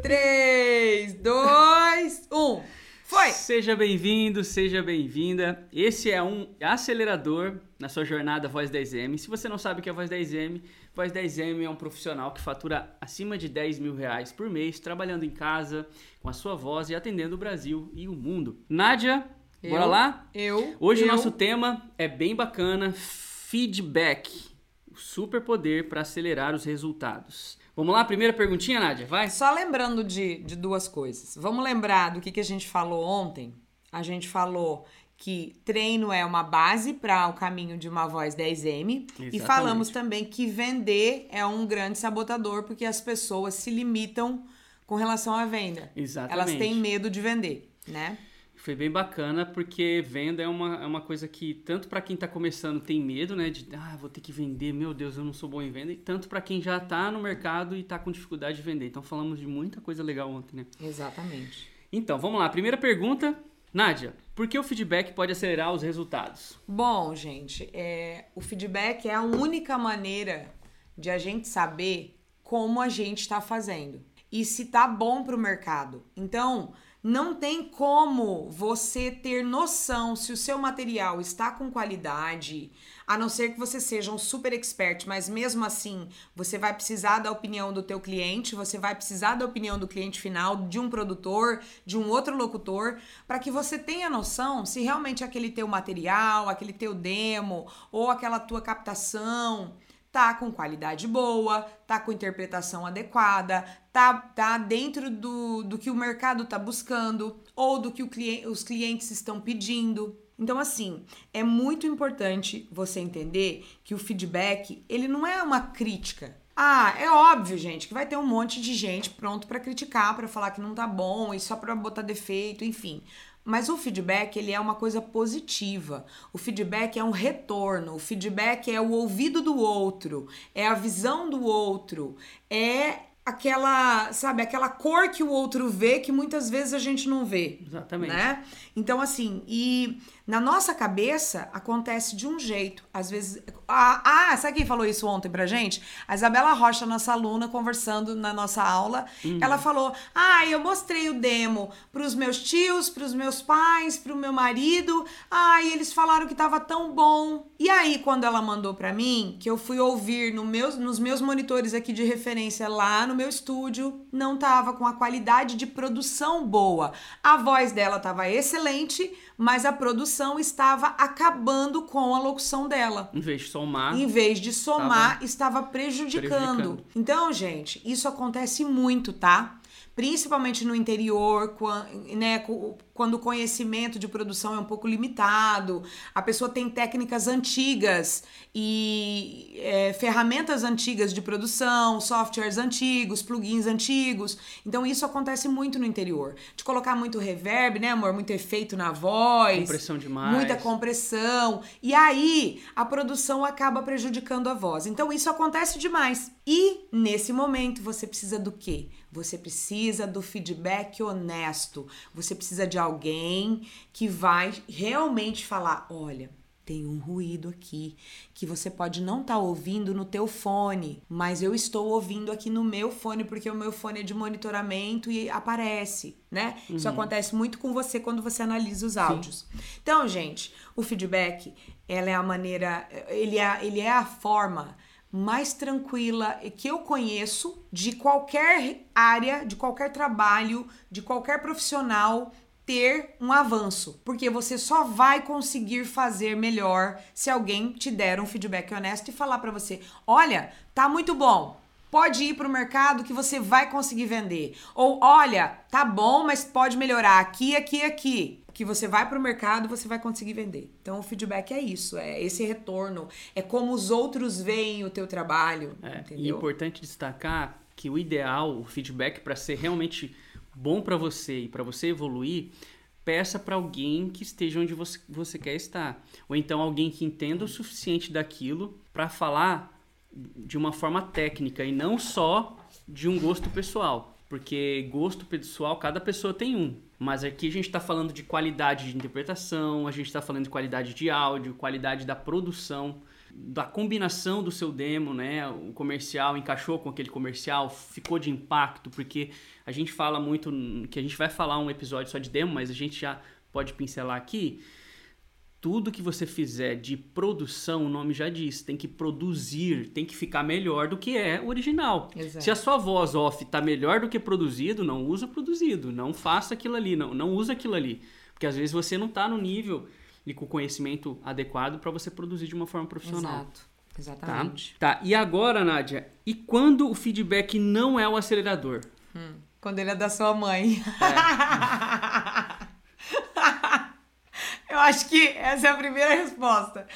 3, 2, 1. Foi! Seja bem-vindo, seja bem-vinda. Esse é um acelerador na sua jornada Voz 10M. Se você não sabe o que é Voz 10M, Voz 10M é um profissional que fatura acima de 10 mil reais por mês, trabalhando em casa, com a sua voz e atendendo o Brasil e o mundo. Nádia, bora Eu, lá? Eu. Hoje eu, o nosso tema é bem bacana, feedback. Superpoder para acelerar os resultados. Vamos lá, primeira perguntinha, Nádia, vai? Só lembrando de, de duas coisas. Vamos lembrar do que, que a gente falou ontem? A gente falou que treino é uma base para o caminho de uma voz 10M. E Exatamente. falamos também que vender é um grande sabotador, porque as pessoas se limitam com relação à venda. Exatamente. Elas têm medo de vender, né? Foi bem bacana porque venda é uma, é uma coisa que tanto para quem tá começando tem medo, né, de ah, vou ter que vender, meu Deus, eu não sou bom em venda, e tanto para quem já tá no mercado e tá com dificuldade de vender. Então falamos de muita coisa legal ontem, né? Exatamente. Então, vamos lá. Primeira pergunta, Nádia, por que o feedback pode acelerar os resultados? Bom, gente, é, o feedback é a única maneira de a gente saber como a gente está fazendo e se tá bom para o mercado. Então, não tem como você ter noção se o seu material está com qualidade, a não ser que você seja um super expert, mas mesmo assim, você vai precisar da opinião do teu cliente, você vai precisar da opinião do cliente final, de um produtor, de um outro locutor, para que você tenha noção se realmente aquele teu material, aquele teu demo ou aquela tua captação tá com qualidade boa, tá com interpretação adequada, tá, tá dentro do, do que o mercado tá buscando ou do que cliente, os clientes estão pedindo. Então, assim, é muito importante você entender que o feedback, ele não é uma crítica. Ah, é óbvio, gente, que vai ter um monte de gente pronto para criticar, para falar que não tá bom e só para botar defeito, enfim. Mas o feedback, ele é uma coisa positiva. O feedback é um retorno, o feedback é o ouvido do outro, é a visão do outro, é aquela, sabe, aquela cor que o outro vê que muitas vezes a gente não vê. Exatamente. Né? Então, assim, e na nossa cabeça acontece de um jeito. Às vezes. Ah, ah, sabe quem falou isso ontem pra gente? A Isabela Rocha, nossa aluna, conversando na nossa aula. Ela falou: Ah, eu mostrei o demo pros meus tios, pros meus pais, pro meu marido. Ah, e eles falaram que tava tão bom. E aí, quando ela mandou pra mim, que eu fui ouvir no meus, nos meus monitores aqui de referência lá no meu estúdio, não tava com a qualidade de produção boa. A voz dela tava excelente, mas a produção estava acabando com a locução dela. Em vez de somar, Em vez de somar, estava prejudicando. prejudicando. Então, gente, isso acontece muito, tá? Principalmente no interior, né, quando o conhecimento de produção é um pouco limitado, a pessoa tem técnicas antigas e é, ferramentas antigas de produção, softwares antigos, plugins antigos. Então, isso acontece muito no interior. De colocar muito reverb, né, amor? Muito efeito na voz. Compressão demais. Muita compressão. E aí a produção acaba prejudicando a voz. Então isso acontece demais. E nesse momento você precisa do quê? Você precisa do feedback honesto. Você precisa de alguém que vai realmente falar: olha. Tem um ruído aqui que você pode não estar ouvindo no teu fone, mas eu estou ouvindo aqui no meu fone porque o meu fone é de monitoramento e aparece, né? Isso acontece muito com você quando você analisa os áudios. Então, gente, o feedback, ela é a maneira, ele é, ele é a forma mais tranquila que eu conheço de qualquer área, de qualquer trabalho, de qualquer profissional ter um avanço, porque você só vai conseguir fazer melhor se alguém te der um feedback honesto e falar pra você: "Olha, tá muito bom. Pode ir pro mercado que você vai conseguir vender". Ou "Olha, tá bom, mas pode melhorar aqui, aqui, aqui". Que você vai pro mercado, você vai conseguir vender. Então o feedback é isso, é esse retorno, é como os outros veem o teu trabalho, É, e é entendeu? importante destacar que o ideal, o feedback para ser realmente bom para você e para você evoluir, peça para alguém que esteja onde você, você quer estar, ou então alguém que entenda o suficiente daquilo para falar de uma forma técnica e não só de um gosto pessoal, porque gosto pessoal cada pessoa tem um. Mas aqui a gente está falando de qualidade de interpretação, a gente está falando de qualidade de áudio, qualidade da produção. da combinação do seu demo, né? O comercial encaixou com aquele comercial, ficou de impacto, porque a gente fala muito que a gente vai falar um episódio só de demo, mas a gente já pode pincelar aqui tudo que você fizer de produção, o nome já diz, tem que produzir, tem que ficar melhor do que é original. Exato. Se a sua voz off tá melhor do que produzido, não usa produzido, não faça aquilo ali, não, não usa aquilo ali, porque às vezes você não tá no nível e com o conhecimento adequado para você produzir de uma forma profissional. Exato. Exatamente. Tá? tá. E agora, Nádia, e quando o feedback não é o acelerador? Hum, quando ele é da sua mãe. É. Eu acho que essa é a primeira resposta.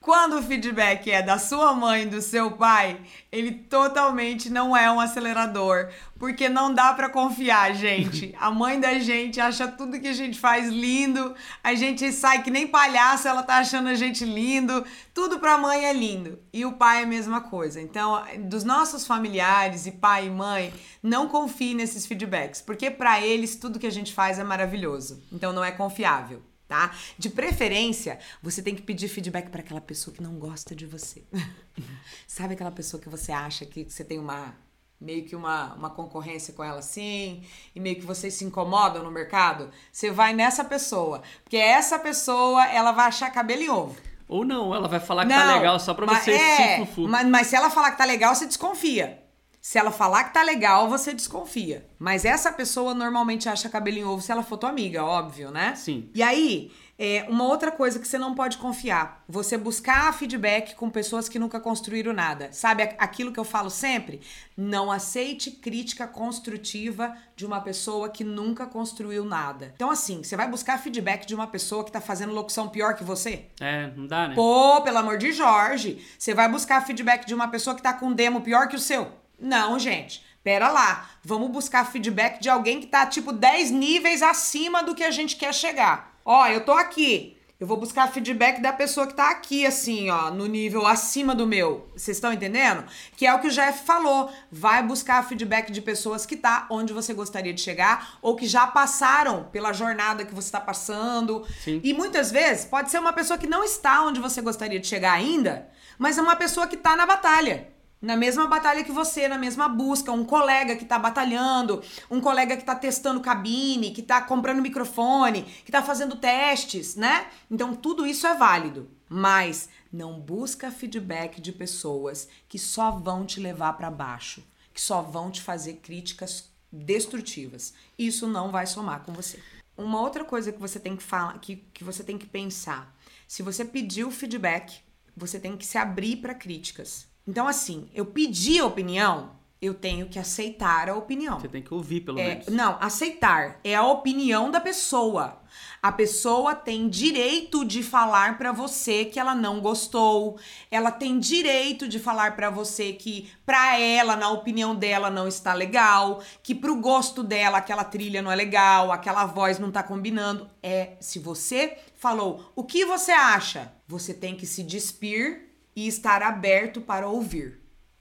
Quando o feedback é da sua mãe, do seu pai, ele totalmente não é um acelerador, porque não dá para confiar, gente. A mãe da gente acha tudo que a gente faz lindo, a gente sai que nem palhaço, ela tá achando a gente lindo, tudo pra mãe é lindo. E o pai é a mesma coisa. Então, dos nossos familiares e pai e mãe, não confie nesses feedbacks, porque para eles tudo que a gente faz é maravilhoso. Então não é confiável tá? De preferência, você tem que pedir feedback para aquela pessoa que não gosta de você. Sabe aquela pessoa que você acha que você tem uma meio que uma, uma concorrência com ela assim, e meio que vocês se incomodam no mercado? Você vai nessa pessoa, porque essa pessoa, ela vai achar cabelo em ovo. Ou não, ela vai falar que tá não, tá legal só pra você é, se. Mas, mas se ela falar que tá legal, você desconfia. Se ela falar que tá legal, você desconfia. Mas essa pessoa normalmente acha cabelo em ovo se ela for tua amiga, óbvio, né? Sim. E aí, é, uma outra coisa que você não pode confiar, você buscar feedback com pessoas que nunca construíram nada. Sabe aquilo que eu falo sempre? Não aceite crítica construtiva de uma pessoa que nunca construiu nada. Então, assim, você vai buscar feedback de uma pessoa que tá fazendo locução pior que você? É, não dá, né? Pô, pelo amor de Jorge. Você vai buscar feedback de uma pessoa que tá com um demo pior que o seu? Não, gente. Pera lá. Vamos buscar feedback de alguém que tá tipo 10 níveis acima do que a gente quer chegar. Ó, eu tô aqui. Eu vou buscar feedback da pessoa que tá aqui, assim, ó, no nível acima do meu. Vocês estão entendendo? Que é o que o Jeff falou. Vai buscar feedback de pessoas que tá onde você gostaria de chegar ou que já passaram pela jornada que você tá passando. Sim. E muitas vezes pode ser uma pessoa que não está onde você gostaria de chegar ainda, mas é uma pessoa que tá na batalha na mesma batalha que você, na mesma busca, um colega que tá batalhando, um colega que tá testando cabine, que tá comprando microfone, que tá fazendo testes, né? Então tudo isso é válido, mas não busca feedback de pessoas que só vão te levar para baixo, que só vão te fazer críticas destrutivas. Isso não vai somar com você. Uma outra coisa que você tem que falar, que, que você tem que pensar, se você pediu feedback, você tem que se abrir para críticas. Então, assim, eu pedi a opinião, eu tenho que aceitar a opinião. Você tem que ouvir, pelo é, menos. Não, aceitar. É a opinião da pessoa. A pessoa tem direito de falar para você que ela não gostou. Ela tem direito de falar para você que para ela, na opinião dela, não está legal, que pro gosto dela aquela trilha não é legal, aquela voz não tá combinando. É, se você falou, o que você acha? Você tem que se despir e estar aberto para ouvir,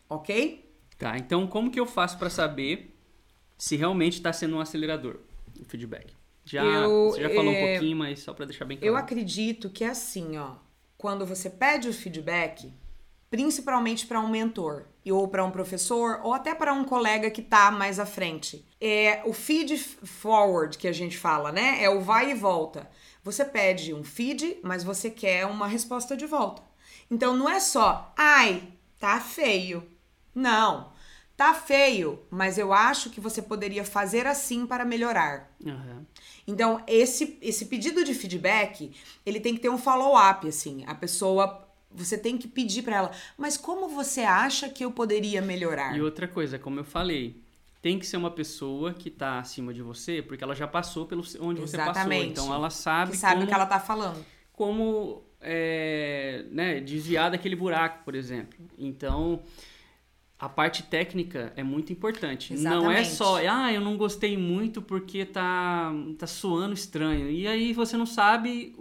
ok? Tá, então como que eu faço para saber se realmente está sendo um acelerador o feedback? Já, eu, você já falou é, um pouquinho, mas só para deixar bem claro. Eu acredito que é assim, ó. Quando você pede o feedback, principalmente para um mentor ou para um professor ou até para um colega que está mais à frente, é o feed forward que a gente fala, né? É o vai e volta. Você pede um feed, mas você quer uma resposta de volta. Então não é só, ai, tá feio. Não, tá feio, mas eu acho que você poderia fazer assim para melhorar. Uhum. Então esse esse pedido de feedback ele tem que ter um follow-up assim. A pessoa você tem que pedir para ela, mas como você acha que eu poderia melhorar? E outra coisa, como eu falei, tem que ser uma pessoa que está acima de você, porque ela já passou pelo onde Exatamente. você passou. Então ela sabe. Que sabe como, o que ela tá falando. Como é, né, desviar daquele buraco, por exemplo. Então, a parte técnica é muito importante. Exatamente. Não é só, ah, eu não gostei muito porque tá, tá suando estranho. E aí você não sabe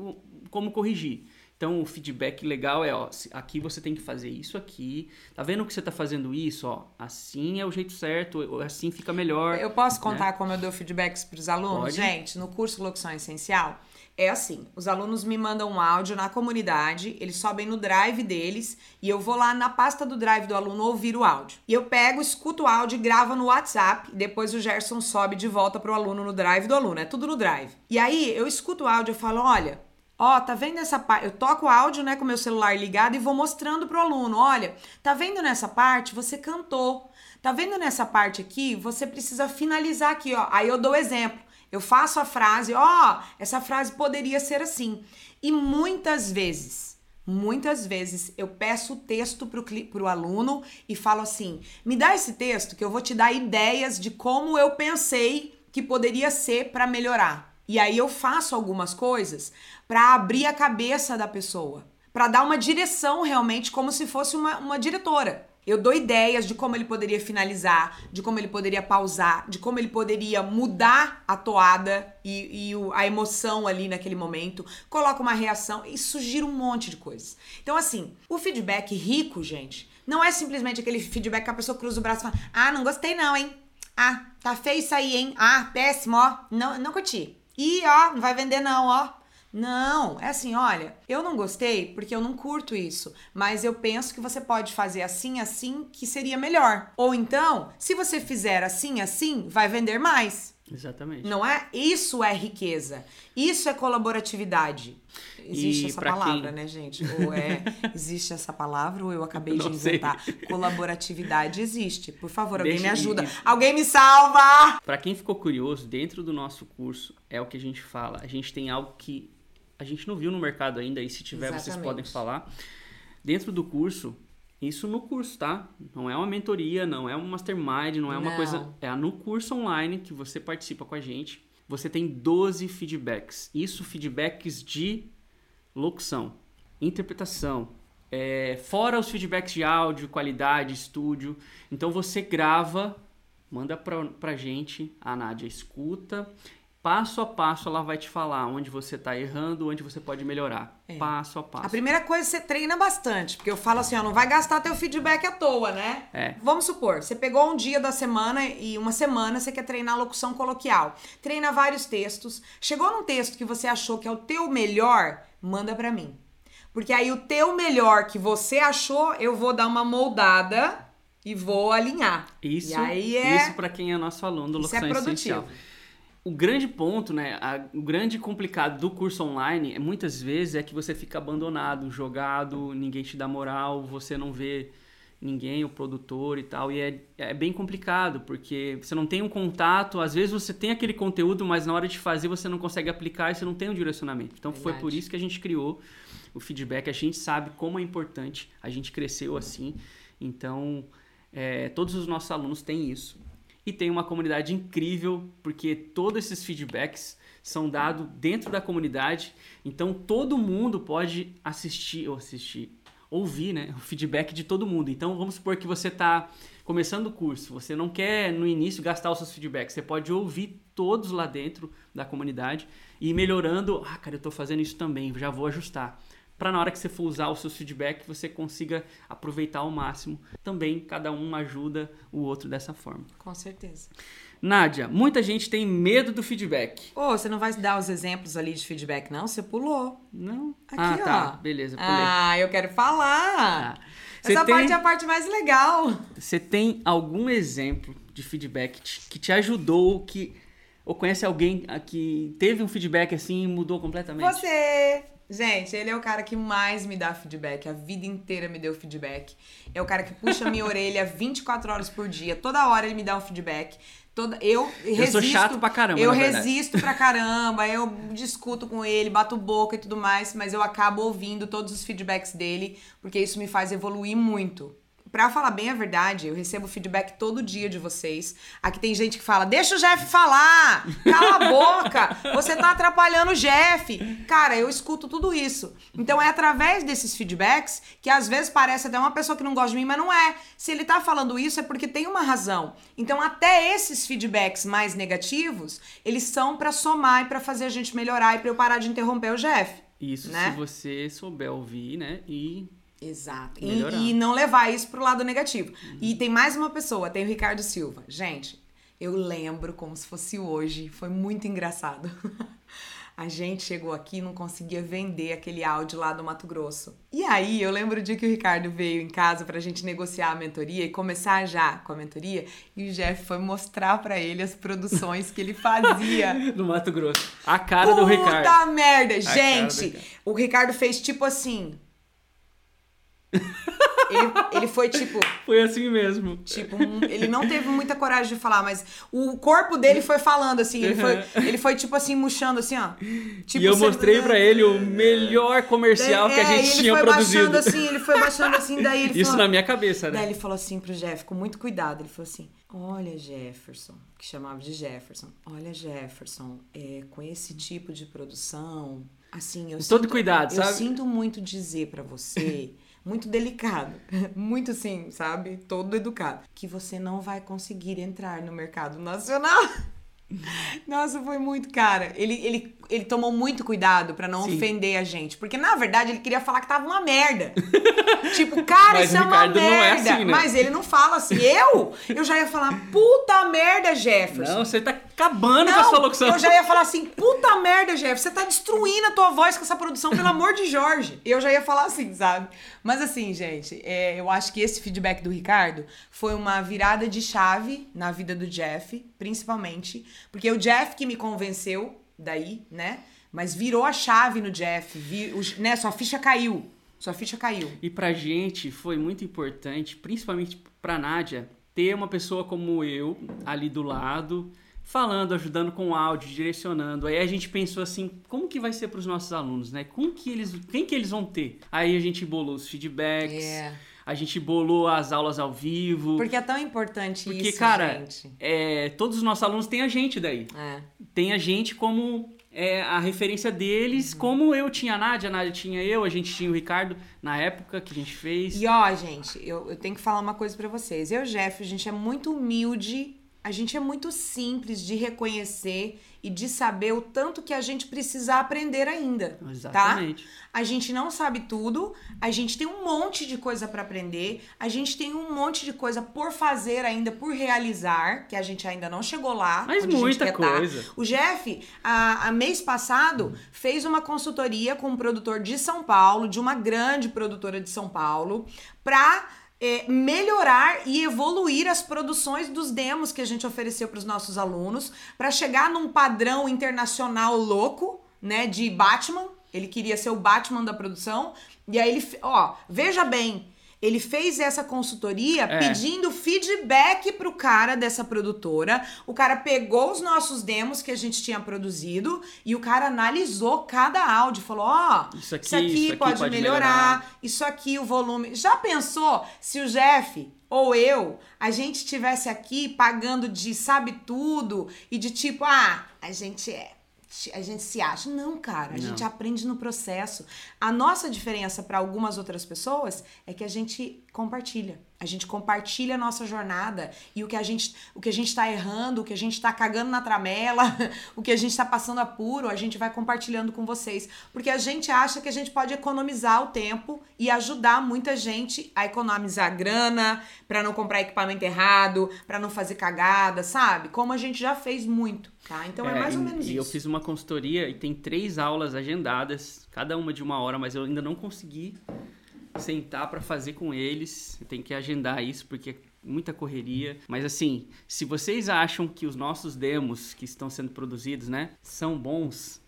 como corrigir. Então o feedback legal é, ó, aqui você tem que fazer isso aqui. Tá vendo que você tá fazendo isso, ó? Assim é o jeito certo, assim fica melhor. Eu posso contar né? como eu dou feedbacks para os alunos? Pode. Gente, no curso Locução Essencial, é assim: os alunos me mandam um áudio na comunidade, eles sobem no drive deles e eu vou lá na pasta do drive do aluno ouvir o áudio. E eu pego, escuto o áudio, gravo no WhatsApp, depois o Gerson sobe de volta pro aluno no drive do aluno, é tudo no drive. E aí eu escuto o áudio e falo: olha. Ó, tá vendo essa parte? Eu toco o áudio, né, com meu celular ligado e vou mostrando pro aluno. Olha, tá vendo nessa parte? Você cantou. Tá vendo nessa parte aqui? Você precisa finalizar aqui, ó. Aí eu dou exemplo. Eu faço a frase, ó, oh, essa frase poderia ser assim. E muitas vezes, muitas vezes eu peço o texto pro, pro aluno e falo assim: me dá esse texto que eu vou te dar ideias de como eu pensei que poderia ser para melhorar. E aí eu faço algumas coisas para abrir a cabeça da pessoa, para dar uma direção realmente, como se fosse uma, uma diretora. Eu dou ideias de como ele poderia finalizar, de como ele poderia pausar, de como ele poderia mudar a toada e, e o, a emoção ali naquele momento. Coloco uma reação e sugiro um monte de coisas. Então, assim, o feedback rico, gente, não é simplesmente aquele feedback que a pessoa cruza o braço e fala: Ah, não gostei não, hein? Ah, tá feio isso aí, hein? Ah, péssimo, ó. Não, não curti. Ih, ó, não vai vender não, ó. Não, é assim, olha, eu não gostei porque eu não curto isso, mas eu penso que você pode fazer assim, assim, que seria melhor. Ou então, se você fizer assim, assim, vai vender mais. Exatamente. Não é? Isso é riqueza. Isso é colaboratividade. Existe e essa palavra, quem... né, gente? Ou é existe essa palavra ou eu acabei de inventar? Sei. Colaboratividade existe. Por favor, alguém Deixa me ajuda. Alguém me salva! Para quem ficou curioso, dentro do nosso curso é o que a gente fala. A gente tem algo que a gente não viu no mercado ainda, e se tiver Exatamente. vocês podem falar. Dentro do curso, isso no curso, tá? Não é uma mentoria, não é um mastermind, não é uma não. coisa. É no curso online que você participa com a gente. Você tem 12 feedbacks. Isso, feedbacks de locução, interpretação, é, fora os feedbacks de áudio, qualidade, estúdio. Então você grava, manda pra, pra gente, a Nádia escuta passo a passo ela vai te falar onde você está errando, onde você pode melhorar. É. Passo a passo. A primeira coisa você treina bastante, porque eu falo assim, ó, não vai gastar teu feedback à toa, né? É. Vamos supor, você pegou um dia da semana e uma semana você quer treinar locução coloquial. Treina vários textos. Chegou num texto que você achou que é o teu melhor, manda para mim. Porque aí o teu melhor que você achou, eu vou dar uma moldada e vou alinhar. Isso, e aí é... isso para quem é nosso aluno do Locução isso é produtivo. Essencial o grande ponto, né, a, o grande complicado do curso online, é, muitas vezes, é que você fica abandonado, jogado, ninguém te dá moral, você não vê ninguém, o produtor e tal, e é, é bem complicado, porque você não tem um contato, às vezes você tem aquele conteúdo, mas na hora de fazer você não consegue aplicar e você não tem um direcionamento. Então Verdade. foi por isso que a gente criou o feedback, a gente sabe como é importante, a gente cresceu assim, então é, todos os nossos alunos têm isso e tem uma comunidade incrível, porque todos esses feedbacks são dados dentro da comunidade, então todo mundo pode assistir ou assistir, ouvir, né, o feedback de todo mundo. Então vamos supor que você está começando o curso, você não quer no início gastar os seus feedbacks, você pode ouvir todos lá dentro da comunidade e melhorando, ah, cara, eu estou fazendo isso também, já vou ajustar para na hora que você for usar os seus feedbacks você consiga aproveitar ao máximo. Também cada um ajuda o outro dessa forma. Com certeza. Nádia, muita gente tem medo do feedback. Ô, oh, você não vai dar os exemplos ali de feedback, não? Você pulou. Não. Aqui, ah, tá. Beleza, pulei. Ah, eu quero falar. Ah. Essa tem... parte é a parte mais legal. Você tem algum exemplo de feedback que te ajudou, que ou conhece alguém que teve um feedback assim e mudou completamente? Você! Gente, ele é o cara que mais me dá feedback. A vida inteira me deu feedback. É o cara que puxa minha orelha 24 horas por dia. Toda hora ele me dá um feedback. Toda, eu resisto. Eu sou chato pra caramba. Eu resisto pra caramba. Eu discuto com ele, bato boca e tudo mais. Mas eu acabo ouvindo todos os feedbacks dele. Porque isso me faz evoluir muito pra falar bem a verdade, eu recebo feedback todo dia de vocês. Aqui tem gente que fala: deixa o Jeff falar! Cala a boca! Você tá atrapalhando o Jeff! Cara, eu escuto tudo isso. Então é através desses feedbacks que às vezes parece até uma pessoa que não gosta de mim, mas não é. Se ele tá falando isso é porque tem uma razão. Então até esses feedbacks mais negativos, eles são para somar e para fazer a gente melhorar e pra eu parar de interromper o Jeff. Isso né? se você souber ouvir, né? E Exato. E, e não levar isso pro lado negativo. E tem mais uma pessoa, tem o Ricardo Silva. Gente, eu lembro como se fosse hoje. Foi muito engraçado. A gente chegou aqui e não conseguia vender aquele áudio lá do Mato Grosso. E aí, eu lembro o dia que o Ricardo veio em casa pra gente negociar a mentoria e começar já com a mentoria. E o Jeff foi mostrar pra ele as produções que ele fazia. no Mato Grosso. A cara do Ricardo. Puta merda! do Gente, o Ricardo fez tipo assim. Ele, ele foi tipo. Foi assim mesmo. Tipo, um- ele não teve muita coragem de falar, mas o corpo dele foi falando, assim. Ele foi, ele foi tipo assim, murchando, assim, ó. Tipo, e eu mostrei pra ele o melhor comercial que a É, gente ele tinha foi produzido. baixando assim, ele foi baixando assim, daí ele Isso falou. na minha cabeça, Daí né? ele falou assim pro Jeff, com muito cuidado, ele falou assim: Olha, Jefferson, que chamava de Jefferson, olha, Jefferson, é, com esse tipo de produção, assim, eu todo sinto- cuidado, eu sabe? sinto muito dizer pra você, muito delicado, muito assim, sabe? Todo educado, que você não vai conseguir entrar no mercado nacional. Nossa, foi muito, cara. Ele, ele, ele tomou muito cuidado pra não Sim. ofender a gente. Porque, na verdade, ele queria falar que tava uma merda. tipo, cara, Mas isso é uma não é merda. assim, né? Mas ele não fala assim. Eu? Eu já ia falar, puta merda, Jefferson. Não, você tá acabando com a sua locução. eu já ia falar assim, puta merda, Jeff, você tá destruindo a tua voz com essa produção, pelo amor de Jorge. Eu já ia falar assim, sabe? Mas assim, gente, é, eu acho que esse feedback do Ricardo foi uma virada de chave na vida do Jeff, principalmente, porque o Jeff que me convenceu daí, né? Mas virou a chave no Jeff, vi, o- né? Sua ficha caiu. Sua ficha caiu. E pra gente foi muito importante, principalmente pra Nádia, ter uma pessoa como eu ali do lado, falando, ajudando com áudio, direcionando. Aí a gente pensou assim, como que vai ser pros nossos alunos, né? Como que eles, quem que eles vão ter? Aí a gente bolou os feedbacks, É. a gente bolou as aulas ao vivo. Porque é tão importante Porque, isso, cara, gente. é, todos os nossos alunos têm a gente daí. É. Tem a gente como é, a referência deles, Uhum. como eu tinha a Nádia, a Nádia tinha eu, a gente tinha o Ricardo na época que a gente fez. E ó, gente, eu, eu tenho que falar uma coisa pra vocês. Eu e o Jeff, a gente é muito humilde, a gente é muito simples de reconhecer e de saber o tanto que a gente precisa aprender ainda. Exatamente. Tá? A gente não sabe tudo, a gente tem um monte de coisa pra aprender, a gente tem um monte de coisa por fazer ainda, por realizar, que a gente ainda não chegou lá. Mas muita tá. coisa. O Jeff, a, a mês passado, fez uma consultoria com um produtor de São Paulo, de uma grande produtora de São Paulo, pra é, melhorar e evoluir as produções dos demos que a gente ofereceu para os nossos alunos, pra chegar num padrão internacional louco, né, de Batman. Ele queria ser o Batman da produção. E aí ele, ó, veja bem, ele fez essa consultoria É. pedindo feedback pro cara dessa produtora. O cara pegou os nossos demos que a gente tinha produzido e o cara analisou cada áudio, falou: "Ó, Isso aqui, isso isso aqui pode, pode melhorar, melhorar." isso aqui o volume". Já pensou se o Jeff ou eu, a gente estivesse aqui pagando de sabe tudo e de tipo, ah, a gente é a gente se acha. Não, cara, a Não. gente aprende no processo. A nossa diferença para algumas outras pessoas é que a gente compartilha. A gente compartilha a nossa jornada e o que a gente, o que a gente tá errando, o que a gente tá cagando na tramela, o que a gente tá passando apuro, a gente vai compartilhando com vocês, porque a gente acha que a gente pode economizar o tempo e ajudar muita gente a economizar grana, para não comprar equipamento errado, para não fazer cagada, sabe? Como a gente já fez muito, tá? Então é, mais ou e- menos e isso. eu fiz uma consultoria e tem três aulas agendadas, cada uma de uma hora, mas eu ainda não consegui sentar pra fazer com eles. Eu tenho que agendar isso porque é muita correria. Mas assim, se vocês acham que os nossos demos que estão sendo produzidos, né, são bons,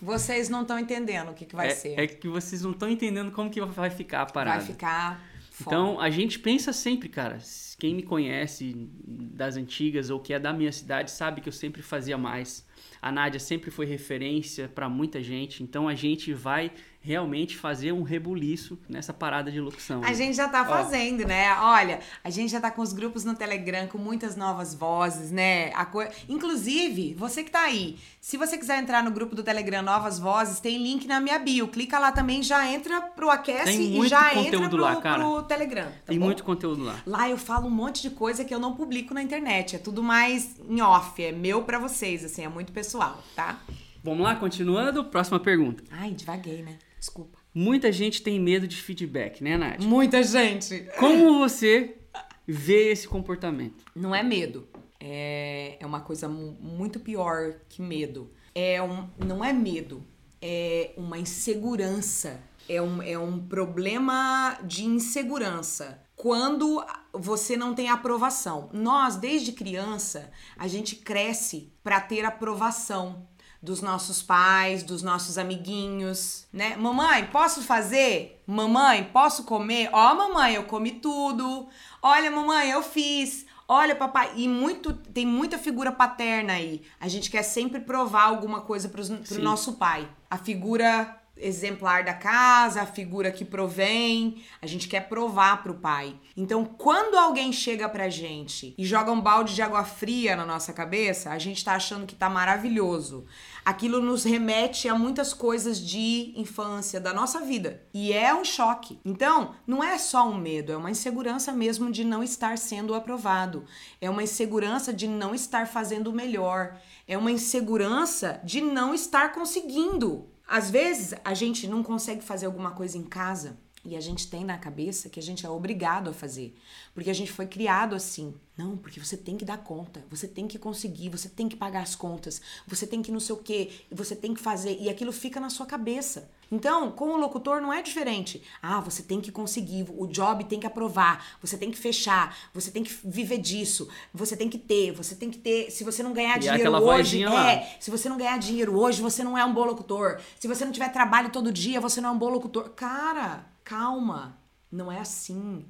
Vocês não estão entendendo o que, que vai é, ser. é que vocês não estão entendendo como que vai ficar a parada. vai ficar. Então, a gente pensa sempre, cara. Quem me conhece das antigas ou que é da minha cidade sabe que eu sempre fazia mais. A Nádia sempre foi referência pra muita gente. Então, a gente vai realmente fazer um rebuliço nessa parada de locução. A gente já tá fazendo, né? Olha, a gente já tá com os grupos no Telegram com muitas novas vozes, né? A co... Inclusive, você que tá aí, se você quiser entrar no grupo do Telegram Novas Vozes, tem link na minha bio. Clica lá também, já entra pro Aquece e já entra pro, lá, cara. pro Telegram. tá Tem bom? muito conteúdo lá. Lá eu falo um monte de coisa que eu não publico na internet. É tudo mais em off, é meu pra vocês, assim, é muito pessoal, tá? Vamos lá, continuando. Próxima pergunta. Ai, devaguei, né? Desculpa. Muita gente tem medo de feedback, né, Nath? Muita gente. Como você vê esse comportamento? Não é medo. É, é uma coisa muito pior que medo. É um, não é medo, é uma insegurança. É um, é um problema de insegurança quando você não tem aprovação. Nós, desde criança, a gente cresce para ter aprovação dos nossos pais, dos nossos amiguinhos, né? Mamãe, posso fazer? Mamãe, posso comer? Ó, oh, mamãe, eu comi tudo. Olha, mamãe, eu fiz. Olha, papai, e muito tem muita figura paterna aí. A gente quer sempre provar alguma coisa pro, pro nosso pai. A figura exemplar da casa, a figura que provém, a gente quer provar pro pai. Então, quando alguém chega pra gente e joga um balde de água fria na nossa cabeça, a gente tá achando que tá maravilhoso. Aquilo nos remete a muitas coisas de infância, da nossa vida. E é um choque. Então, não é só um medo, é uma insegurança mesmo de não estar sendo aprovado. É uma insegurança de não estar fazendo o melhor. É uma insegurança de não estar conseguindo. Às vezes a gente não consegue fazer alguma coisa em casa e a gente tem na cabeça que a gente é obrigado a fazer, porque a gente foi criado assim. Não, porque você tem que dar conta, você tem que conseguir, você tem que pagar as contas, você tem que não sei o quê, você tem que fazer, e aquilo fica na sua cabeça. Então, com o locutor não é diferente. Ah, você tem que conseguir, o job tem que aprovar, você tem que fechar, você tem que viver disso, você tem que ter, você tem que ter. Se você não ganhar E dinheiro hoje, lá. é. Se você não ganhar dinheiro hoje, você não é um bom locutor. Se você não tiver trabalho todo dia, você não é um bom locutor. Cara, calma. Não é assim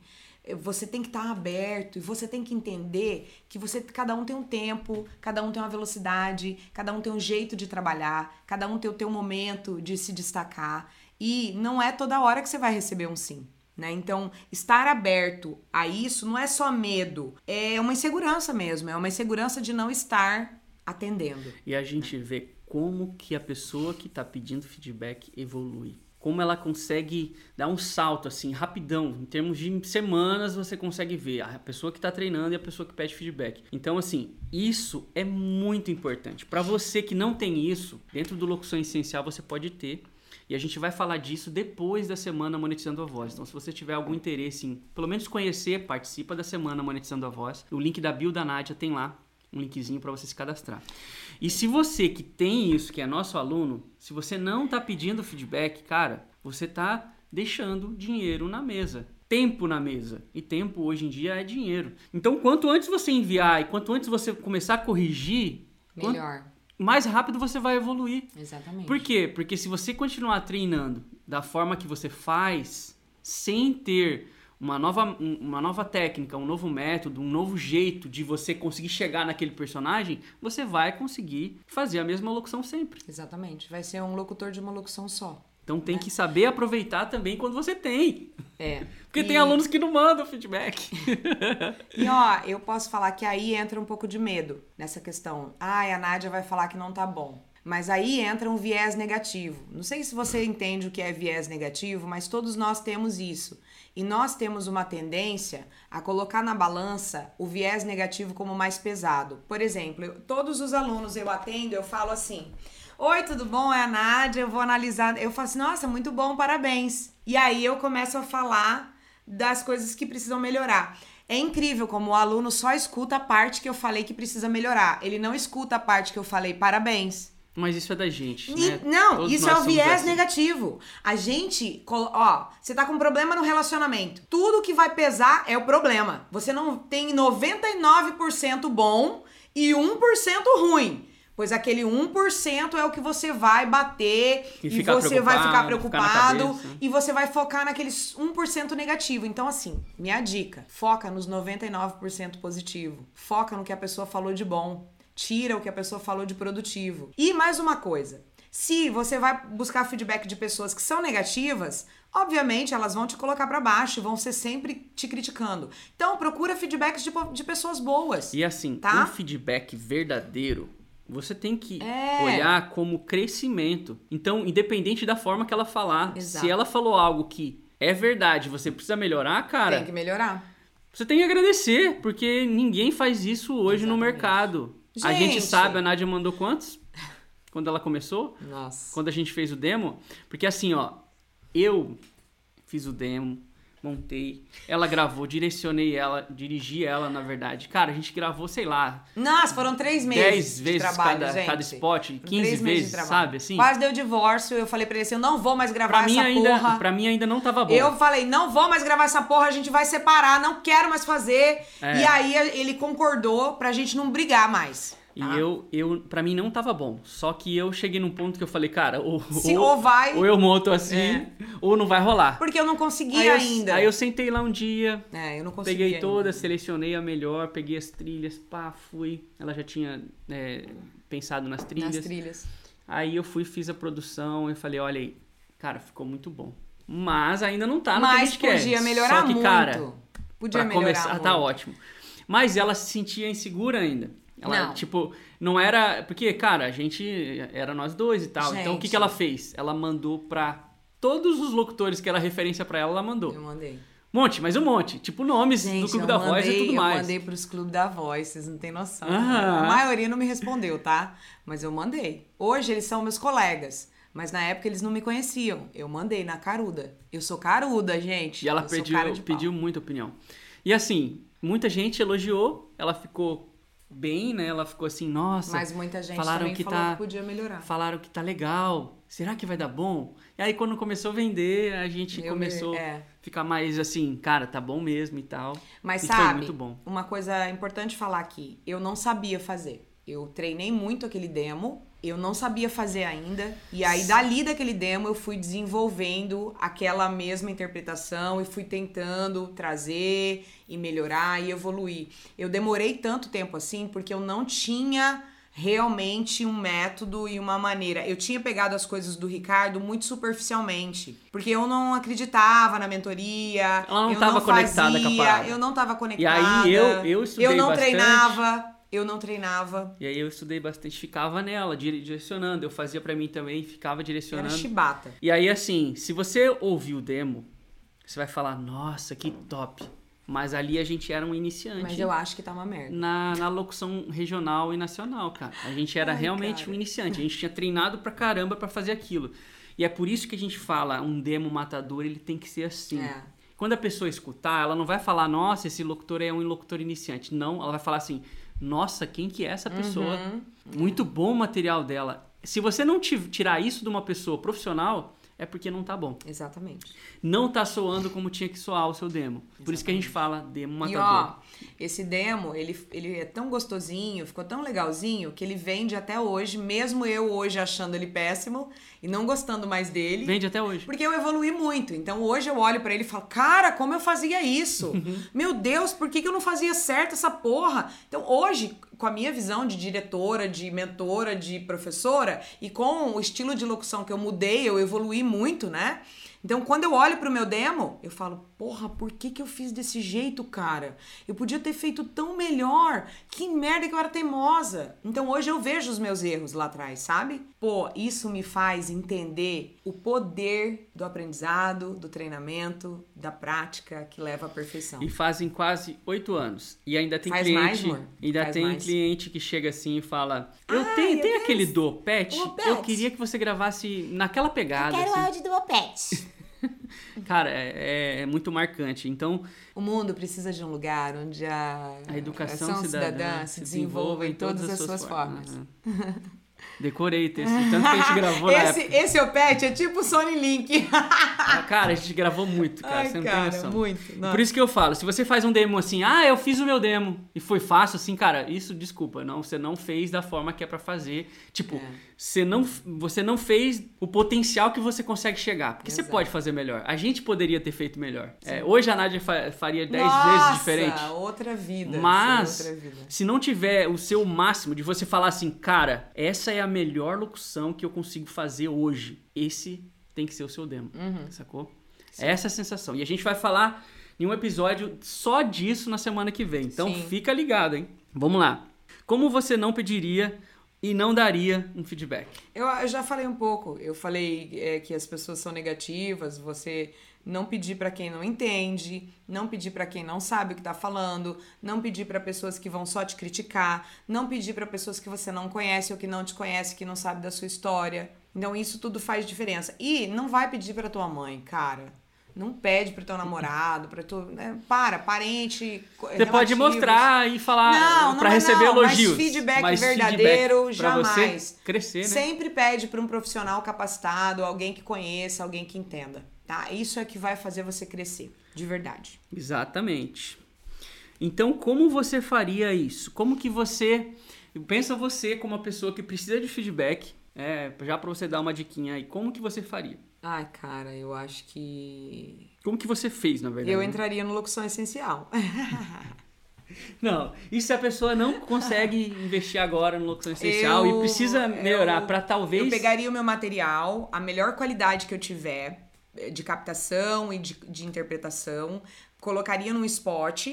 você tem que estar aberto e você tem que entender que você cada um tem um tempo, cada um tem uma velocidade, cada um tem um jeito de trabalhar, cada um tem o teu momento de se destacar e não é toda hora que você vai receber um sim. Né? Então, estar aberto a isso não é só medo, é uma insegurança mesmo, é uma insegurança de não estar atendendo. E a gente vê como que a pessoa que está pedindo feedback evolui como ela consegue dar um salto assim rapidão, em termos de semanas você consegue ver a pessoa que está treinando e a pessoa que pede feedback. Então assim, isso é muito importante. Para você que não tem isso, dentro do locução essencial você pode ter. E a gente vai falar disso depois da semana Monetizando a Voz. Então, se você tiver algum interesse em, pelo menos conhecer, participa da semana Monetizando a Voz. O link da bio da Nádia tem lá um linkzinho para você se cadastrar. E se você que tem isso, que é nosso aluno, se você não está pedindo feedback, cara, você está deixando dinheiro na mesa. Tempo na mesa. E tempo hoje em dia é dinheiro. Então, quanto antes você enviar e quanto antes você começar a corrigir, Melhor. Quanto, mais rápido você vai evoluir. Exatamente. Por quê? Porque se você continuar treinando da forma que você faz, sem ter uma nova, uma nova técnica, um novo método, um novo jeito de você conseguir chegar naquele personagem, você vai conseguir fazer a mesma locução sempre. Exatamente. Vai ser um locutor de uma locução só. Então tem que saber aproveitar também quando você tem. É. Porque E- tem alunos que não mandam feedback. E ó, eu posso falar que aí entra um pouco de medo nessa questão. Ai, a Nádia vai falar que não tá bom. Mas aí entra um viés negativo. Não sei se você entende o que é viés negativo, mas todos nós temos isso. E nós temos uma tendência a colocar na balança o viés negativo como mais pesado. Por exemplo, eu- todos os alunos eu atendo, eu falo assim: Oi, tudo bom? É a Nádia, eu vou analisar. Eu falo assim, nossa, muito bom, parabéns. E aí eu começo a falar das coisas que precisam melhorar. É incrível como o aluno só escuta a parte que eu falei que precisa melhorar. Ele não escuta a parte que eu falei parabéns. Mas isso é da gente, E- né? Não, Todos isso é o viés assim. negativo. A gente, ó, você tá com um problema no relacionamento. Tudo que vai pesar é o problema. Você não tem 99% bom e 1% ruim. Pois aquele 1% é o que você vai bater E e, você vai ficar preocupado, ficar e você vai focar naqueles 1% negativo. Então, assim, minha dica: foca nos 99% positivo. Foca no que a pessoa falou de bom. Tira o que a pessoa falou de produtivo. E mais uma coisa: se você vai buscar feedback de pessoas que são negativas, obviamente elas vão te colocar pra baixo e vão ser sempre te criticando. Então, procura feedbacks de, de pessoas boas. E assim, Tá? um feedback verdadeiro, você tem que É. olhar como crescimento. Então, independente da forma que ela falar, Exato. se ela falou algo que é verdade, você precisa melhorar, cara, Tem que melhorar. você tem que agradecer, porque ninguém faz isso hoje no Exatamente. Mercado. A gente Gente. sabe, a Nádia mandou quantos? quando ela começou, Nossa. quando a gente fez o demo, porque assim, ó, eu fiz o demo, montei, ela gravou, direcionei ela, dirigi ela, na verdade. Cara, a gente gravou, sei lá, Nossa, foram três meses 10 de vezes trabalho, cada, gente. cada spot, Foram 15 três meses de vezes, sabe, assim? Quase deu divórcio, eu falei pra ele assim, eu não vou mais gravar Pra mim, essa ainda, porra. pra mim ainda não tava bom. Eu falei, não vou mais gravar essa porra, a gente vai separar, não quero mais fazer. É. E aí ele concordou pra gente não brigar mais. E tá? eu, eu, pra mim não tava bom. Só que eu cheguei num ponto que eu falei, cara, ou, Se ou vai- ou eu monto assim, É. ou não vai rolar. Porque eu não conseguia ainda. aí eu sentei lá um dia, É, eu não conseguia. peguei ainda. todas, selecionei a melhor, peguei as trilhas, pá, fui. Ela já tinha é, pensado nas trilhas. Nas trilhas. Aí eu fui, fiz a produção, eu falei, olha aí, cara, ficou muito bom. Mas ainda não tá no que a Mas gente quer. podia melhorar Só que, muito. cara, podia melhorar começar, muito. tá ótimo. Mas ela se sentia insegura ainda. Ela, Não. tipo, não era. Porque, cara, a gente era nós dois e tal. Então o que, Gente. que ela fez? Ela mandou pra todos os locutores que era referência pra ela, ela mandou. Eu mandei. Monte, mas um monte. Tipo, nomes do Gente, Clube eu da mandei, Voz e tudo eu mais. mandei pros clubes da Voz, vocês não têm noção. A maioria não me respondeu, tá? Mas eu mandei. Hoje eles são meus colegas. Mas na época eles não me conheciam. Eu mandei na caruda. Eu sou caruda, gente. E ela eu pediu, pediu muita opinião. E assim, muita gente elogiou, ela ficou bem, né? Ela ficou assim, nossa. Mas muita gente falaram que falou tá- que podia melhorar. Falaram que tá legal. Será que vai dar bom? E aí, quando começou a vender, a gente Eu me- começou é. a ficar mais assim, cara, tá bom mesmo e tal. Mas e sabe, muito bom. uma coisa importante falar aqui, eu não sabia fazer. Eu treinei muito aquele demo, eu não sabia fazer ainda, e aí dali daquele demo eu fui desenvolvendo aquela mesma interpretação e fui tentando trazer e melhorar e evoluir. Eu demorei tanto tempo assim porque eu não tinha realmente um método e uma maneira. Eu tinha pegado as coisas do Ricardo muito superficialmente, porque eu não acreditava na mentoria, Ela não eu tava não conectada com a fazia, parada. eu não tava E conectada. aí, eu- eu estudei Eu não bastante. treinava, eu não treinava. E aí eu estudei bastante, ficava nela, dire- direcionando. Eu fazia pra mim também, ficava Era direcionando. chibata. E aí, assim, se você ouvir o demo, você vai falar, nossa, que top. Mas ali a gente era um iniciante. Mas eu acho que tá uma merda. na, na locução regional e nacional, cara. A gente era Ai, realmente cara. um iniciante. A gente tinha treinado pra caramba pra fazer aquilo. E é por isso que a gente fala, um demo matador, ele tem que ser assim. É. Quando a pessoa escutar, ela não vai falar, nossa, esse locutor é um locutor iniciante. Não, ela vai falar assim, nossa, quem que é essa pessoa? Uhum. Muito bom o material dela. Se você não ti- tirar isso de uma pessoa profissional, é porque não tá bom. Exatamente. Não tá soando como tinha que soar o seu demo. Por isso que a gente fala demo E matador. ó, esse demo, ele, ele é tão gostosinho, ficou tão legalzinho, que ele vende até hoje, mesmo eu hoje achando ele péssimo e não gostando mais dele. Vende até hoje. Porque eu evolui muito. Então hoje eu olho pra ele e falo, cara, como eu fazia isso? Meu Deus, por que, que eu não fazia certo essa porra? Então hoje, com a minha visão de diretora, de mentora, de professora, e com o estilo de locução que eu mudei, eu evolui muito, né? Então, quando eu olho pro meu demo, eu falo, porra, por que, que eu fiz desse jeito, cara? Eu podia ter feito tão melhor. Que merda que eu era teimosa. Então, hoje eu vejo os meus erros lá atrás, sabe? Pô, isso me faz entender o poder do aprendizado, do treinamento, da prática que leva à perfeição. E fazem quase oito anos. E ainda tem Faz cliente. mais, amor? ainda Faz tem mais. cliente que chega assim e fala: Eu Ai, tenho, eu tem quero aquele do eu queria que você gravasse naquela pegada. Quero o assim." áudio do Opet. Cara, é, é muito marcante. Então, O mundo precisa de um lugar onde a, a educação ação cidadã, se desenvolva em todas as suas formas. Aham. Decorei texto, tanto que a gente gravou na esse, época. esse Opet é tipo Sony Link. Ah, Cara, a gente gravou muito, cara, Ai, você não cara, tem noção. muito. Por isso que eu falo, se você faz um demo assim, ah, eu fiz o meu demo e foi fácil, assim, cara, isso, desculpa, não, você não fez da forma que é pra fazer. Tipo, É. você, não, você não fez o potencial que você consegue chegar, porque você Exato. pode fazer melhor. A gente poderia ter feito melhor. É, hoje a Nádia fa- faria 10 Nossa, vezes diferente. outra vida. Mas, outra vida. se não tiver o seu máximo de você falar assim, cara, essa é a melhor locução que eu consigo fazer hoje, esse tem que ser o seu demo, Uhum. sacou? Essa é a sensação. E a gente vai falar em um episódio só disso na semana que vem. Então Sim. fica ligado, hein? Vamos lá. Como você não pediria e não daria um feedback? Eu, eu já falei um pouco. Eu falei é, que as pessoas são negativas, você não pedir para quem não entende, não pedir para quem não sabe o que tá falando, não pedir para pessoas que vão só te criticar, não pedir para pessoas que você não conhece ou que não te conhece, que não sabe da sua história. Então isso tudo faz diferença. E não vai pedir para tua mãe, cara. Não pede pro teu namorado, para tu, né? para, parente. Você pode mostrar e falar para receber não, elogios. Mas feedback mas verdadeiro feedback jamais. Crescer, né? Sempre pede para um profissional capacitado, alguém que conheça, alguém que entenda, tá? Isso é que vai fazer você crescer, de verdade. Exatamente. Então, como você faria isso? Como que você pensa você como uma pessoa que precisa de feedback, é, já para você dar uma diquinha aí, como que você faria? Ai, cara, eu acho que. Como que você fez, na verdade? Eu entraria no locução essencial. Não, e se a pessoa não consegue investir agora no locução essencial eu, e precisa melhorar para talvez. Eu pegaria o meu material, a melhor qualidade que eu tiver de captação e de, de interpretação, colocaria num spot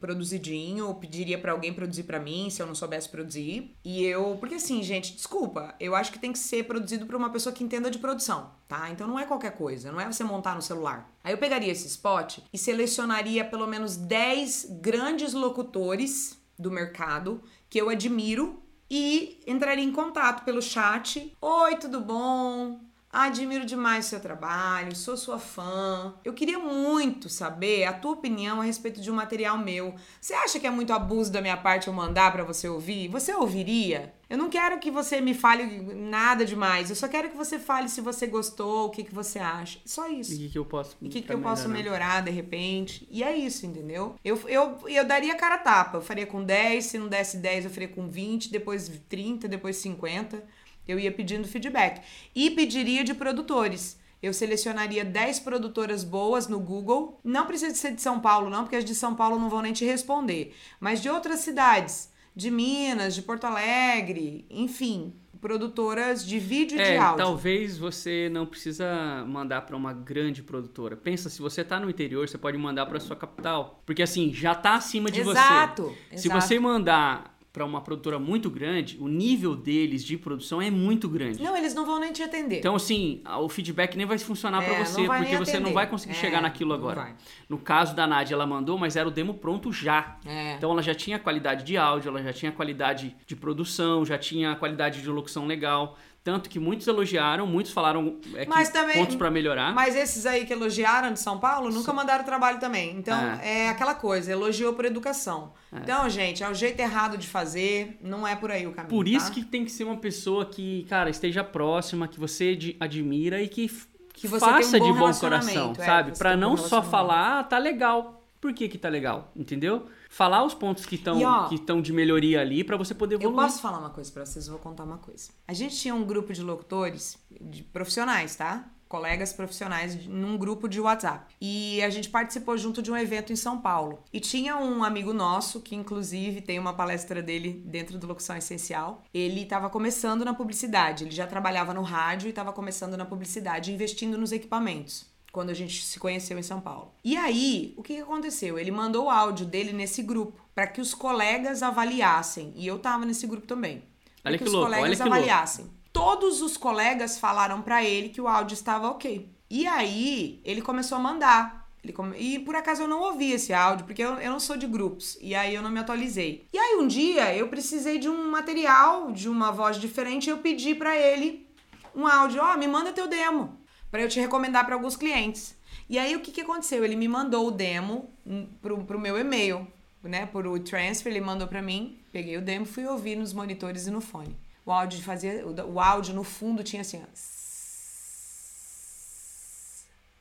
produzidinho, pediria para alguém produzir para mim, se eu não soubesse produzir. E eu, porque assim, gente, desculpa, eu acho que tem que ser produzido por uma pessoa que entenda de produção, tá? Então não é qualquer coisa, não é você montar no celular. Aí eu pegaria esse spot e selecionaria pelo menos 10 grandes locutores do mercado que eu admiro e entraria em contato pelo chat. Oi, tudo bom? Admiro demais o seu trabalho, sou sua fã. Eu queria muito saber a tua opinião a respeito de um material meu. Você acha que é muito abuso da minha parte eu mandar para você ouvir? Você ouviria? Eu não quero que você me fale nada demais. Eu só quero que você fale se você gostou, o que, que você acha. Só isso. E o que, eu posso E o que, que eu posso melhorar de repente. E é isso, entendeu? Eu, eu, eu daria cara tapa. Eu faria com 10, se não desse 10, eu faria com 20, depois 30, depois 50 eu ia pedindo feedback. E pediria de produtores. Eu selecionaria 10 produtoras boas no Google. Não precisa ser de São Paulo, não, porque as de São Paulo não vão nem te responder. Mas de outras cidades, de Minas, de Porto Alegre, enfim, produtoras de vídeo e é, de áudio. Talvez você não precisa mandar para uma grande produtora. Pensa, se você está no interior, você pode mandar para sua capital, porque assim já está acima de exato, você. Exato. Se você mandar para uma produtora muito grande, o nível deles de produção é muito grande. Não, eles não vão nem te atender. Então, assim, o feedback nem vai funcionar é, para você, porque você não vai conseguir é, chegar naquilo agora. No caso da Nádia, ela mandou, mas era o demo pronto já. É. Então, ela já tinha qualidade de áudio, ela já tinha qualidade de produção, já tinha qualidade de locução legal. Tanto que muitos elogiaram, muitos falaram é, também, pontos para melhorar. Mas esses aí que elogiaram de São Paulo nunca Sim. mandaram trabalho também. Então é. é, aquela coisa, elogiou por educação. É. Então, gente, é o jeito errado de fazer, não é por aí o caminho. Por isso tá? que tem que ser uma pessoa que, cara, esteja próxima, que você admira e que, que faça um bom de bom coração, é, sabe? Para não um só falar, ah, tá legal. Por que que tá legal? Entendeu? Falar os pontos que estão que estão de melhoria ali para você poder evoluir. Eu posso falar uma coisa para vocês, vou contar uma coisa. A gente tinha um grupo de locutores, de profissionais, tá? colegas profissionais num grupo de WhatsApp. E a gente participou junto de um evento em São Paulo. E tinha um amigo nosso, que inclusive tem uma palestra dele dentro do Locução Essencial. Ele estava começando na publicidade, ele já trabalhava no rádio e estava começando na publicidade, investindo nos equipamentos quando a gente se conheceu em São Paulo. E aí, o que, aconteceu? Ele mandou o áudio dele nesse grupo para que os colegas avaliassem. E eu tava nesse grupo também. Olha que, que os louco, colegas olha avaliassem. Louco. Todos os colegas falaram para ele que o áudio estava ok. E aí, ele começou a mandar. Ele come... E por acaso eu não ouvi esse áudio, porque eu, eu não sou de grupos. E aí eu não me atualizei. E aí um dia eu precisei de um material, de uma voz diferente, e eu pedi para ele um áudio. Ó, oh, me manda teu demo para eu te recomendar para alguns clientes. E aí o que, que aconteceu? Ele me mandou o demo pro, pro meu e-mail, né? Por o transfer, ele mandou para mim, peguei o demo, fui ouvir nos monitores e no fone. O áudio fazia, o, o áudio no fundo tinha assim, ó,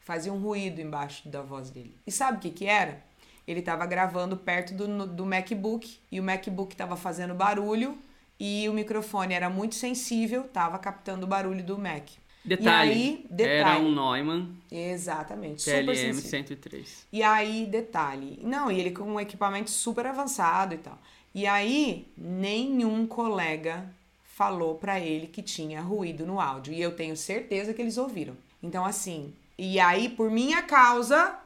fazia um ruído embaixo da voz dele. E sabe o que que era? Ele estava gravando perto do, do MacBook e o MacBook estava fazendo barulho e o microfone era muito sensível, estava captando o barulho do Mac. Detalhe, aí, detalhe, era um Neumann Exatamente, TLM 103. E aí, detalhe, não, e ele com um equipamento super avançado e tal. E aí, nenhum colega falou para ele que tinha ruído no áudio. E eu tenho certeza que eles ouviram. Então, assim, e aí, por minha causa,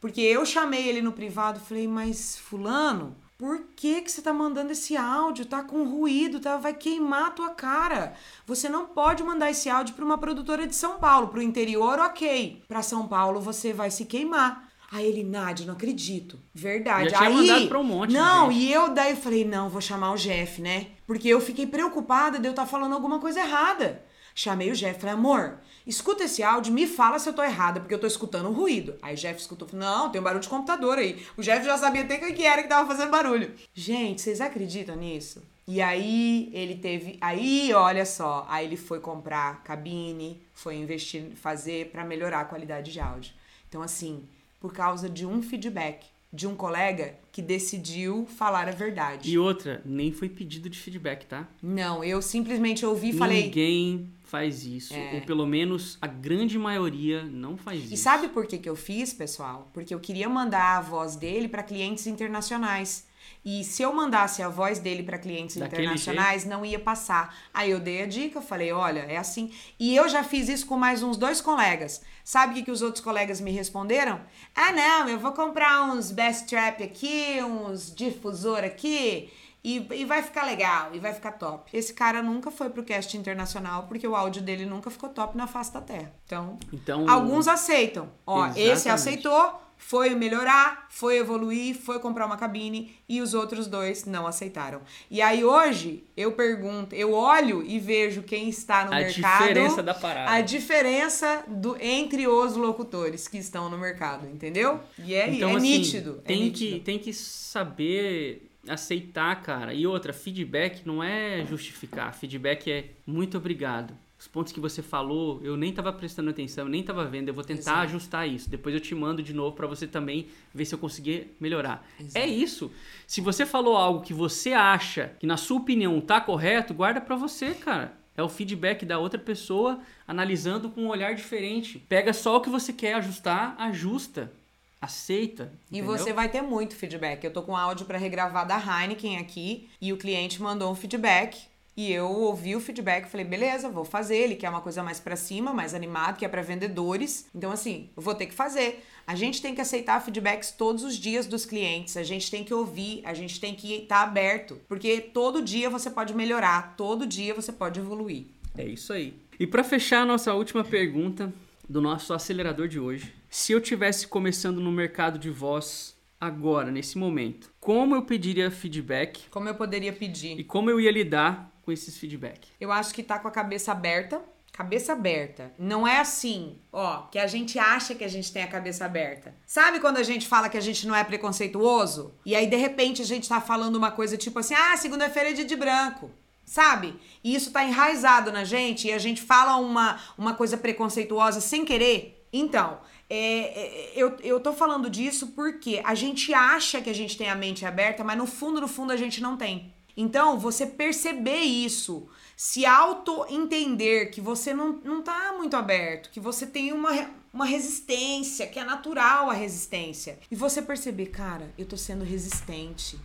porque eu chamei ele no privado, falei, mas fulano, por que, que você tá mandando esse áudio? Tá com ruído, tá? Vai queimar a tua cara. Você não pode mandar esse áudio para uma produtora de São Paulo. Pro interior, ok. Para São Paulo, você vai se queimar. Aí ele, Nádia, não acredito. Verdade. Já tinha Aí, mandado pra um monte Não, e eu daí falei, não, vou chamar o Jeff, né? Porque eu fiquei preocupada de eu estar falando alguma coisa errada. Chamei o Jeff, falei, amor, escuta esse áudio, me fala se eu tô errada, porque eu tô escutando um ruído. Aí o Jeff escutou, falou, não, tem um barulho de computador aí. O Jeff já sabia até o que era que tava fazendo barulho. Gente, vocês acreditam nisso? E aí ele teve, aí olha só, aí ele foi comprar cabine, foi investir, fazer pra melhorar a qualidade de áudio. Então assim, por causa de um feedback de um colega que decidiu falar a verdade. E outra, nem foi pedido de feedback, tá? Não, eu simplesmente ouvi e falei. Ninguém faz isso. É. Ou pelo menos a grande maioria não faz isso. E sabe por que, que eu fiz, pessoal? Porque eu queria mandar a voz dele para clientes internacionais. E se eu mandasse a voz dele para clientes Daquele internacionais, não ia passar. Aí eu dei a dica, eu falei, olha, é assim. E eu já fiz isso com mais uns dois colegas. Sabe o que, que os outros colegas me responderam? Ah, não, eu vou comprar uns best trap aqui, uns difusor aqui. E, e vai ficar legal, e vai ficar top. Esse cara nunca foi pro cast internacional, porque o áudio dele nunca ficou top na face da terra. Então, Então, Alguns aceitam. Ó, esse Exatamente. aceitou, foi melhorar, foi evoluir, foi comprar uma cabine e os outros dois não aceitaram. E aí hoje eu pergunto, eu olho e vejo quem está no a mercado. diferença da parada. A diferença do, entre os locutores que estão no mercado, entendeu? E é, então, é assim, nítido. é Tem, nítido. que, tem que saber aceitar, cara. E outra, feedback não é justificar. Feedback é muito obrigado. Os pontos que você falou, eu nem tava prestando atenção, nem tava vendo. Eu vou tentar Exato. ajustar isso. Depois eu te mando de novo pra você também ver se eu conseguir melhorar. Exato. É isso. Se você falou algo que você acha que na sua opinião tá correto, guarda pra você, cara. É o feedback da outra pessoa analisando com um olhar diferente. Pega só o que você quer ajustar, ajusta. Aceita. E entendeu? você vai ter muito feedback. Eu tô com áudio para regravar da Heineken aqui e o cliente mandou um feedback e eu ouvi o feedback, falei, beleza, vou fazer. Ele quer uma coisa mais pra cima, mais animado, que é pra vendedores. Então assim, eu vou ter que fazer. A gente tem que aceitar feedbacks todos os dias dos clientes. A gente tem que ouvir, a gente tem que estar aberto, porque todo dia você pode melhorar, todo dia você pode evoluir. É isso aí. E para fechar a nossa última pergunta do nosso acelerador de hoje, se eu tivesse começando no mercado de voz agora, nesse momento, como eu pediria feedback Como eu poderia pedir? e como eu ia lidar com esses feedback? Eu acho que tá com a cabeça aberta. Cabeça aberta. Não é assim, ó, que a gente acha que a gente tem a cabeça aberta. Sabe quando a gente fala que a gente não é preconceituoso? E aí, de repente, a gente tá falando uma coisa tipo assim, ah, segunda-feira é dia de branco. Sabe? E isso tá enraizado na gente e a gente fala uma, uma coisa preconceituosa sem querer. Então, é, é, eu, eu tô falando disso porque a gente acha que a gente tem a mente aberta, mas no fundo, no fundo, a gente não tem. Então, você perceber isso, se auto-entender que você não, não tá muito aberto, que você tem uma, uma resistência, que é natural a resistência. E você perceber, cara, eu tô sendo resistente.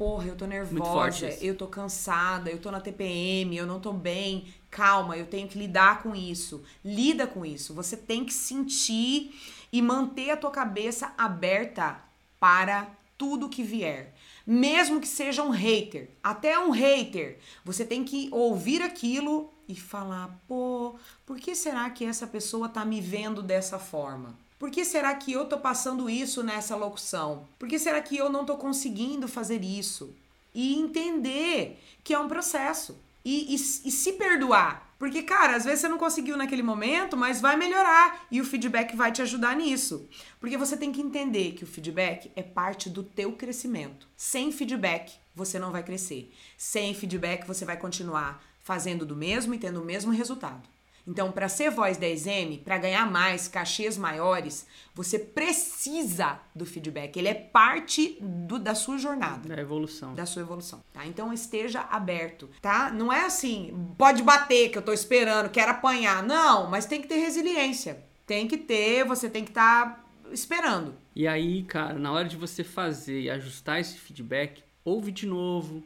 Porra, eu tô nervosa, eu tô cansada, eu tô na TPM, eu não tô bem. Calma, eu tenho que lidar com isso. Lida com isso. Você tem que sentir e manter a tua cabeça aberta para tudo que vier. Mesmo que seja um hater, até um hater, você tem que ouvir aquilo e falar: pô, por que será que essa pessoa tá me vendo dessa forma? Por que será que eu tô passando isso nessa locução? Por que será que eu não tô conseguindo fazer isso? E entender que é um processo. E, e, e se perdoar. Porque, cara, às vezes você não conseguiu naquele momento, mas vai melhorar. E o feedback vai te ajudar nisso. Porque você tem que entender que o feedback é parte do teu crescimento. Sem feedback, você não vai crescer. Sem feedback, você vai continuar fazendo do mesmo e tendo o mesmo resultado. Então, para ser voz 10M, para ganhar mais, cachês maiores, você precisa do feedback. Ele é parte do- da sua jornada Da evolução. da sua evolução, tá? Então esteja aberto, tá? Não é assim, pode bater que eu tô esperando, quero apanhar. Não, mas tem que ter resiliência. Tem que ter, você tem que estar esperando. E aí, cara, na hora de você fazer e ajustar esse feedback, ouve de novo,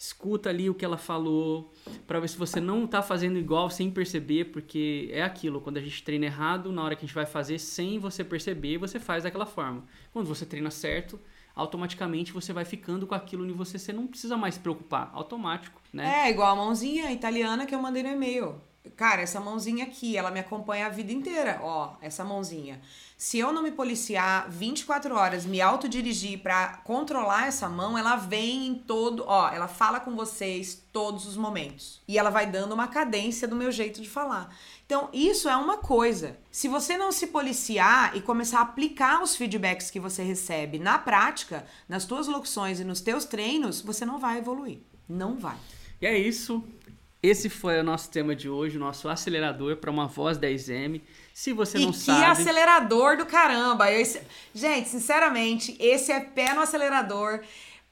escuta ali o que ela falou, pra ver se você não tá fazendo igual sem perceber, porque é aquilo, quando a gente treina errado, na hora que a gente vai fazer sem você perceber, você faz daquela forma. Quando você treina certo, automaticamente você vai ficando com aquilo em você, você não precisa mais se preocupar, automático, né? É, igual a mãozinha italiana que eu mandei no e-mail. Cara, essa mãozinha aqui, ela me acompanha a vida inteira. Ó, essa mãozinha. Se eu não me policiar 24 horas, me autodirigir para controlar essa mão, ela vem em todo. Ó, ela fala com vocês todos os momentos. E ela vai dando uma cadência do meu jeito de falar. Então, isso é uma coisa. Se você não se policiar e começar a aplicar os feedbacks que você recebe na prática, nas tuas locuções e nos teus treinos, você não vai evoluir. Não vai. E é isso. Esse foi o nosso tema de hoje, o nosso acelerador para uma voz 10M. Se você e não que sabe. acelerador do caramba! Eu, esse- gente, sinceramente, esse é pé no acelerador.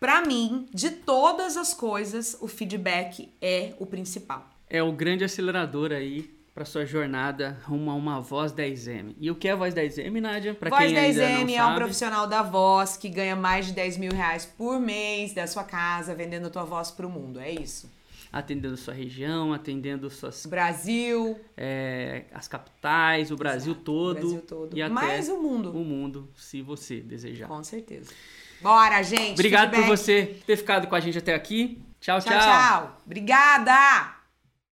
Pra mim, de todas as coisas, o feedback é o principal. É o grande acelerador aí para sua jornada rumo a uma voz 10M. E o que é a voz 10M, Nádia? Para Voz quem ainda 10M não é um sabe. profissional da voz que ganha mais de 10 mil reais por mês da sua casa, vendendo tua voz pro mundo. É isso. Atendendo sua região, atendendo suas Brasil, é, as capitais, o Brasil Exato, todo, Brasil todo. e até Mais o mundo. o mundo, se você desejar. com certeza. Bora, gente. Obrigado por feedback. você ter ficado com a gente até aqui. Tchau, Tchau, tchau. Obrigada!